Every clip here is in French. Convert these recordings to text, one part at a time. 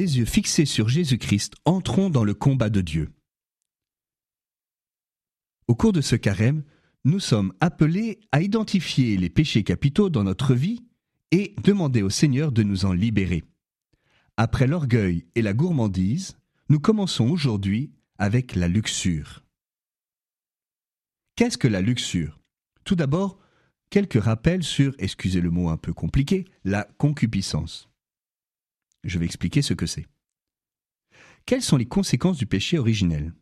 yeux fixés sur Jésus-Christ, entrons dans le combat de Dieu. Au cours de ce carême, nous sommes appelés à identifier les péchés capitaux dans notre vie et demander au Seigneur de nous en libérer. Après l'orgueil et la gourmandise, nous commençons aujourd'hui avec la luxure. Qu'est-ce que la luxure? Tout d'abord, quelques rappels sur, excusez le mot un peu compliqué, la concupiscence. Je vais expliquer ce que c'est. Quelles sont les conséquences du péché originel?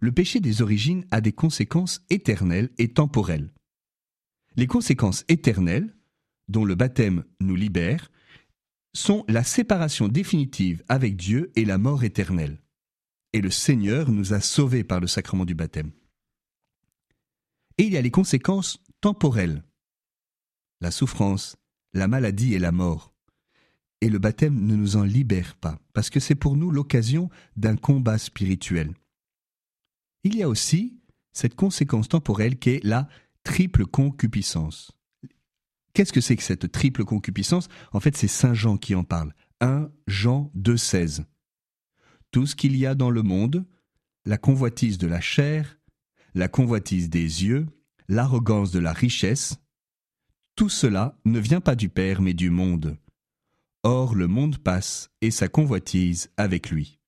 Le péché des origines a des conséquences éternelles et temporelles. Les conséquences éternelles, dont le baptême nous libère, sont la séparation définitive avec Dieu et la mort éternelle. Et le Seigneur nous a sauvés par le sacrement du baptême. Et il y a les conséquences temporelles, la souffrance, la maladie et la mort. Et le baptême ne nous en libère pas, parce que c'est pour nous l'occasion d'un combat spirituel. Il y a aussi cette conséquence temporelle qui est la triple concupiscence. Qu'est-ce que c'est que cette triple concupiscence? En fait, c'est Saint Jean qui en parle. 1 Jean 2,16. Tout ce qu'il y a dans le monde, la convoitise de la chair, la convoitise des yeux, l'arrogance de la richesse, tout cela ne vient pas du Père mais du monde. Or le monde passe et sa convoitise avec lui.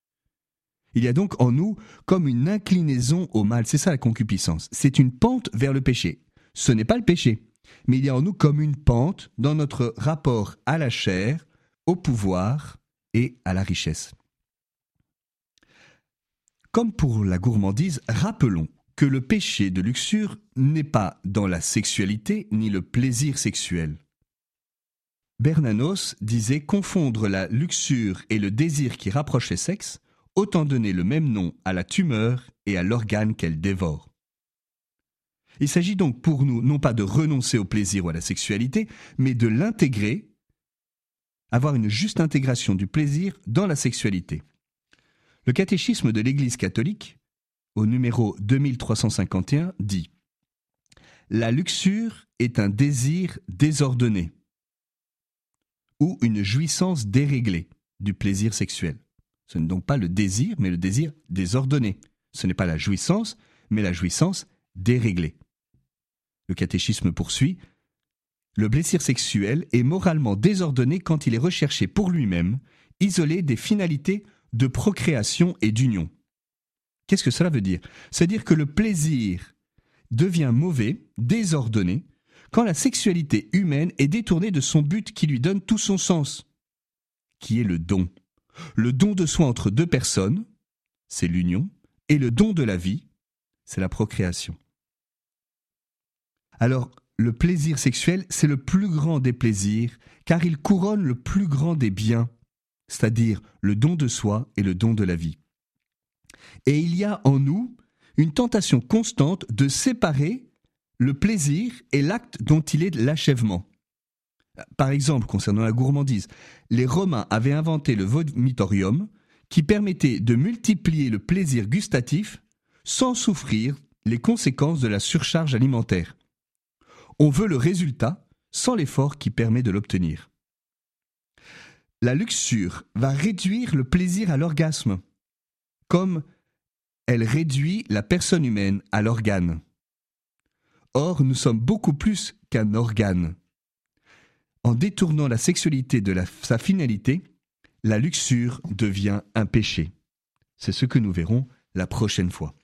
Il y a donc en nous comme une inclinaison au mal, c'est ça la concupiscence, c'est une pente vers le péché. Ce n'est pas le péché, mais il y a en nous comme une pente dans notre rapport à la chair, au pouvoir et à la richesse. Comme pour la gourmandise, rappelons que le péché de luxure n'est pas dans la sexualité ni le plaisir sexuel. Bernanos disait confondre la luxure et le désir qui rapproche les sexes, autant donner le même nom à la tumeur et à l'organe qu'elle dévore. Il s'agit donc pour nous non pas de renoncer au plaisir ou à la sexualité, mais de l'intégrer, avoir une juste intégration du plaisir dans la sexualité. Le catéchisme de l'Église catholique, au numéro 2351, dit La luxure est un désir désordonné ou une jouissance déréglée du plaisir sexuel. Ce n'est donc pas le désir, mais le désir désordonné. Ce n'est pas la jouissance, mais la jouissance déréglée. Le catéchisme poursuit Le plaisir sexuel est moralement désordonné quand il est recherché pour lui-même, isolé des finalités de procréation et d'union. Qu'est-ce que cela veut dire? C'est-à-dire que le plaisir devient mauvais, désordonné, quand la sexualité humaine est détournée de son but qui lui donne tout son sens, qui est le don. Le don de soi entre deux personnes, c'est l'union, et le don de la vie, c'est la procréation. Alors, le plaisir sexuel, c'est le plus grand des plaisirs, car il couronne le plus grand des biens, c'est-à-dire le don de soi et le don de la vie. Et il y a en nous une tentation constante de séparer le plaisir et l'acte dont il est l'achèvement. Par exemple, concernant la gourmandise, les Romains avaient inventé le vomitorium qui permettait de multiplier le plaisir gustatif sans souffrir les conséquences de la surcharge alimentaire. On veut le résultat sans l'effort qui permet de l'obtenir. La luxure va réduire le plaisir à l'orgasme, comme elle réduit la personne humaine à l'organe. Or, nous sommes beaucoup plus qu'un organe. En détournant la sexualité de sa finalité, la luxure devient un péché. C'est ce que nous verrons la prochaine fois.